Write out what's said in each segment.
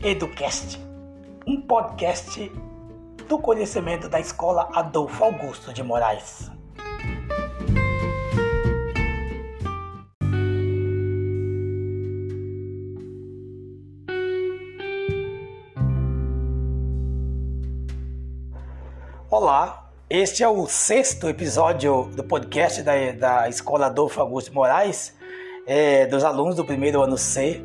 Educast, um podcast do conhecimento da Escola Adolfo Augusto de Moraes. Olá, este é o sexto episódio do podcast da, da Escola Adolfo Augusto de Moraes, é, dos alunos do primeiro ano C.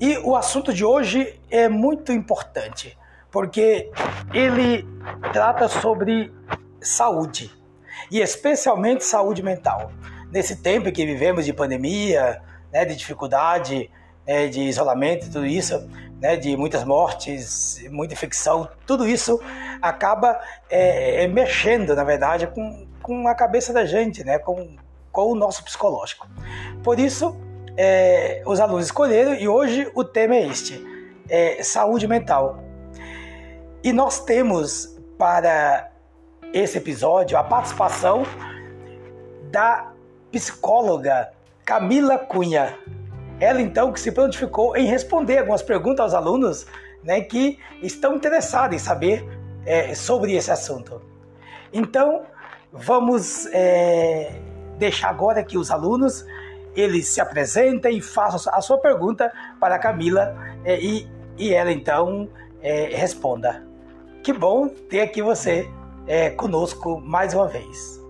E o assunto de hoje é muito importante, porque ele trata sobre saúde, e especialmente saúde mental. Nesse tempo que vivemos de pandemia, né, de dificuldade, é, de isolamento tudo isso, né, de muitas mortes, muita infecção, tudo isso acaba é, é, mexendo, na verdade, com, com a cabeça da gente, né, com, com o nosso psicológico. Por isso, é, os alunos escolheram e hoje o tema é este: é saúde mental. E nós temos para esse episódio a participação da psicóloga Camila Cunha. Ela então que se prontificou em responder algumas perguntas aos alunos né, que estão interessados em saber é, sobre esse assunto. Então, vamos é, deixar agora que os alunos ele se apresenta e faça a sua pergunta para a Camila é, e, e ela então é, responda. Que bom ter aqui você é, conosco mais uma vez.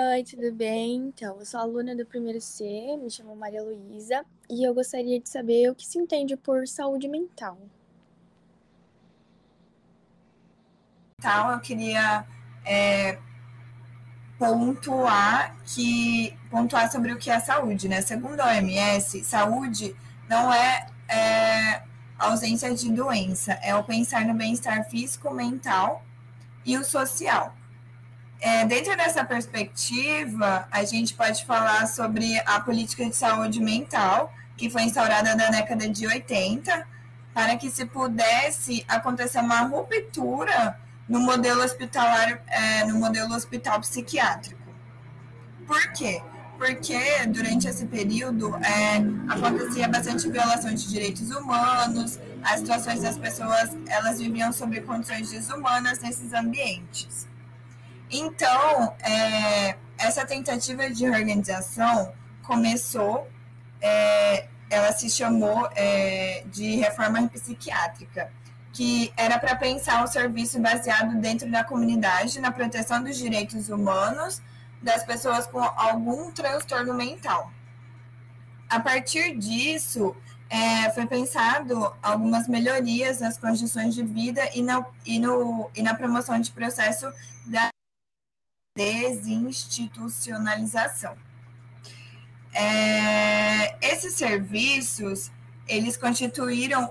Oi, tudo bem? Então, eu sou aluna do primeiro C, me chamo Maria Luísa, e eu gostaria de saber o que se entende por saúde mental. Então, eu queria é, pontuar que pontuar sobre o que é saúde, né? Segundo a OMS, saúde não é, é ausência de doença, é o pensar no bem-estar físico, mental e o social. É, dentro dessa perspectiva, a gente pode falar sobre a política de saúde mental, que foi instaurada na década de 80, para que se pudesse acontecer uma ruptura no modelo hospitalar, é, no modelo hospital psiquiátrico. Por quê? Porque durante esse período é, acontecia bastante violação de direitos humanos, as situações das pessoas elas viviam sob condições desumanas nesses ambientes. Então, é, essa tentativa de organização começou, é, ela se chamou é, de reforma psiquiátrica, que era para pensar um serviço baseado dentro da comunidade, na proteção dos direitos humanos das pessoas com algum transtorno mental. A partir disso, é, foi pensado algumas melhorias nas condições de vida e na, e, no, e na promoção de processo da desinstitucionalização. É, esses serviços eles constituíram uh,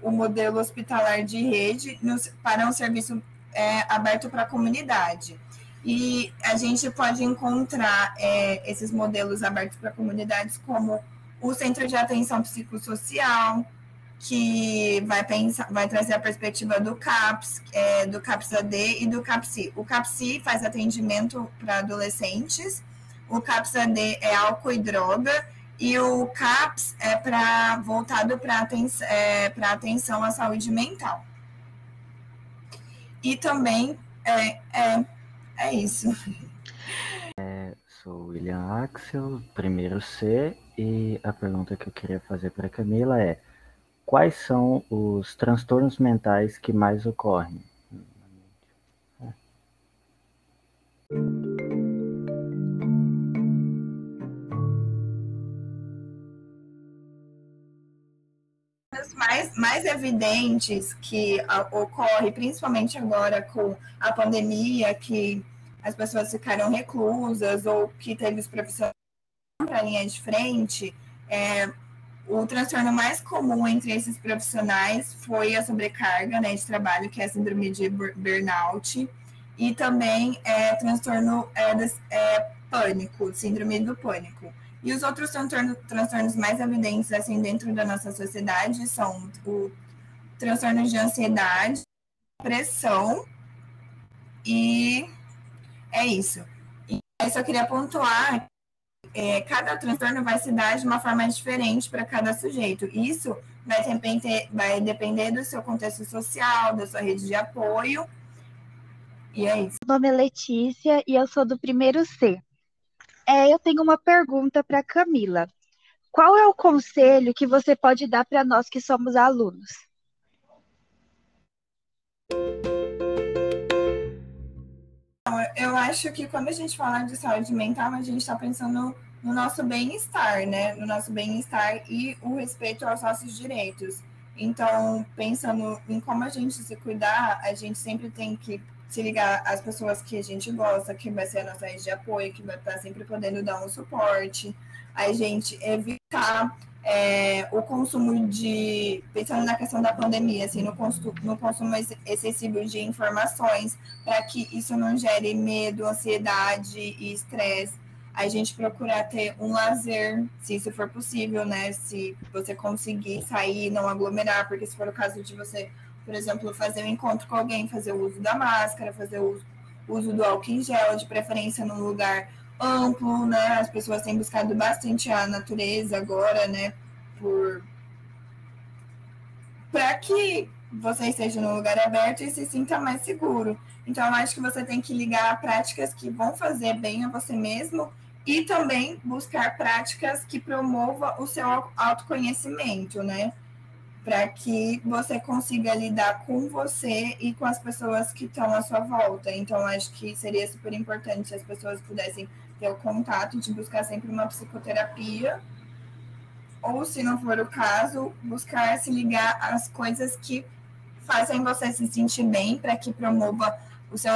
o modelo hospitalar de rede para um serviço é, aberto para a comunidade. E a gente pode encontrar é, esses modelos abertos para comunidades como o Centro de Atenção Psicossocial, que vai, pensar, vai trazer a perspectiva do CAPS, é, do CAPS-AD e do CAPSI. O CAPSI faz atendimento para adolescentes, o CAPS-AD é álcool e droga, e o CAPS é para voltado para é, atenção à saúde mental. E também é, é, é isso. É, sou William Axel, primeiro C, e a pergunta que eu queria fazer para Camila é quais são os transtornos mentais que mais ocorrem? Mais, mais evidentes que ocorre, principalmente agora com a pandemia, que as pessoas ficaram reclusas ou que teve os profissionais para a linha de frente, é, o transtorno mais comum entre esses profissionais foi a sobrecarga né, de trabalho, que é a síndrome de burnout, e também é, transtorno é, é, pânico, síndrome do pânico. E os outros transtornos, mais evidentes assim dentro da nossa sociedade são o transtorno de ansiedade, depressão e é isso. E aí só queria pontuar é, cada transtorno vai se dar de uma forma diferente para cada sujeito. Isso vai depender, vai depender do seu contexto social, da sua rede de apoio. E é isso. Meu nome é Letícia e eu sou do primeiro C. É, eu tenho uma pergunta para Camila. Qual é o conselho que você pode dar para nós que somos alunos? Eu acho que quando a gente fala de saúde mental, a gente está pensando no nosso bem-estar, né? No nosso bem-estar e o respeito aos nossos direitos. Então, pensando em como a gente se cuidar, a gente sempre tem que se ligar às pessoas que a gente gosta, que vai ser a nossa rede de apoio, que vai estar sempre podendo dar um suporte. A gente evitar é, o consumo de. Pensando na questão da pandemia, assim, no, consumo, no consumo excessivo de informações, para que isso não gere medo, ansiedade e estresse a gente procurar ter um lazer, se isso for possível, né? Se você conseguir sair, não aglomerar, porque se for o caso de você, por exemplo, fazer um encontro com alguém, fazer o uso da máscara, fazer o uso do álcool em gel, de preferência num lugar amplo, né? As pessoas têm buscado bastante a natureza agora, né? Por para que você esteja num lugar aberto e se sinta mais seguro. Então, eu acho que você tem que ligar a práticas que vão fazer bem a você mesmo e também buscar práticas que promovam o seu autoconhecimento, né? Para que você consiga lidar com você e com as pessoas que estão à sua volta. Então, acho que seria super importante se as pessoas pudessem ter o contato de buscar sempre uma psicoterapia, ou, se não for o caso, buscar se ligar às coisas que fazem você se sentir bem, para que promova o seu,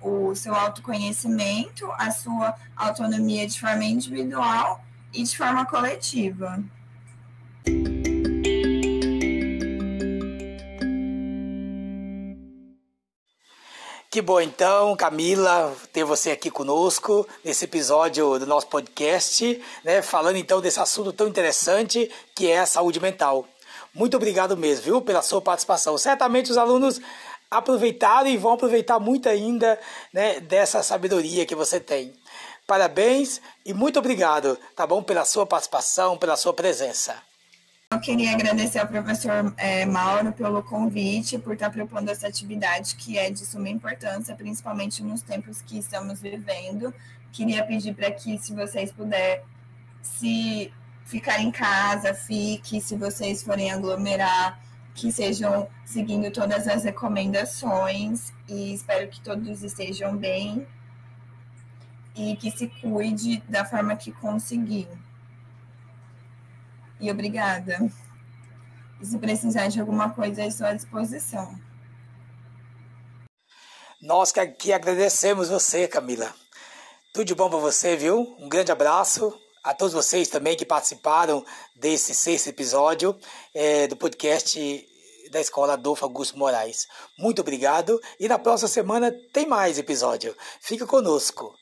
o seu autoconhecimento, a sua autonomia de forma individual e de forma coletiva. Que bom então, Camila, ter você aqui conosco nesse episódio do nosso podcast, né, falando então desse assunto tão interessante que é a saúde mental. Muito obrigado mesmo, viu, pela sua participação. Certamente os alunos aproveitaram e vão aproveitar muito ainda né, dessa sabedoria que você tem. Parabéns e muito obrigado, tá bom, pela sua participação, pela sua presença. Eu queria agradecer ao professor é, Mauro pelo convite, por estar propondo essa atividade que é de suma importância, principalmente nos tempos que estamos vivendo. Queria pedir para que, se vocês puderem, se ficar em casa, fique, se vocês forem aglomerar, que sejam seguindo todas as recomendações e espero que todos estejam bem e que se cuide da forma que conseguir. E obrigada. E se precisar de alguma coisa, estou à disposição. Nós que agradecemos você, Camila. Tudo de bom para você, viu? Um grande abraço a todos vocês também que participaram desse sexto episódio é, do podcast da Escola Adolfo Augusto Moraes. Muito obrigado e na próxima semana tem mais episódio. Fica conosco.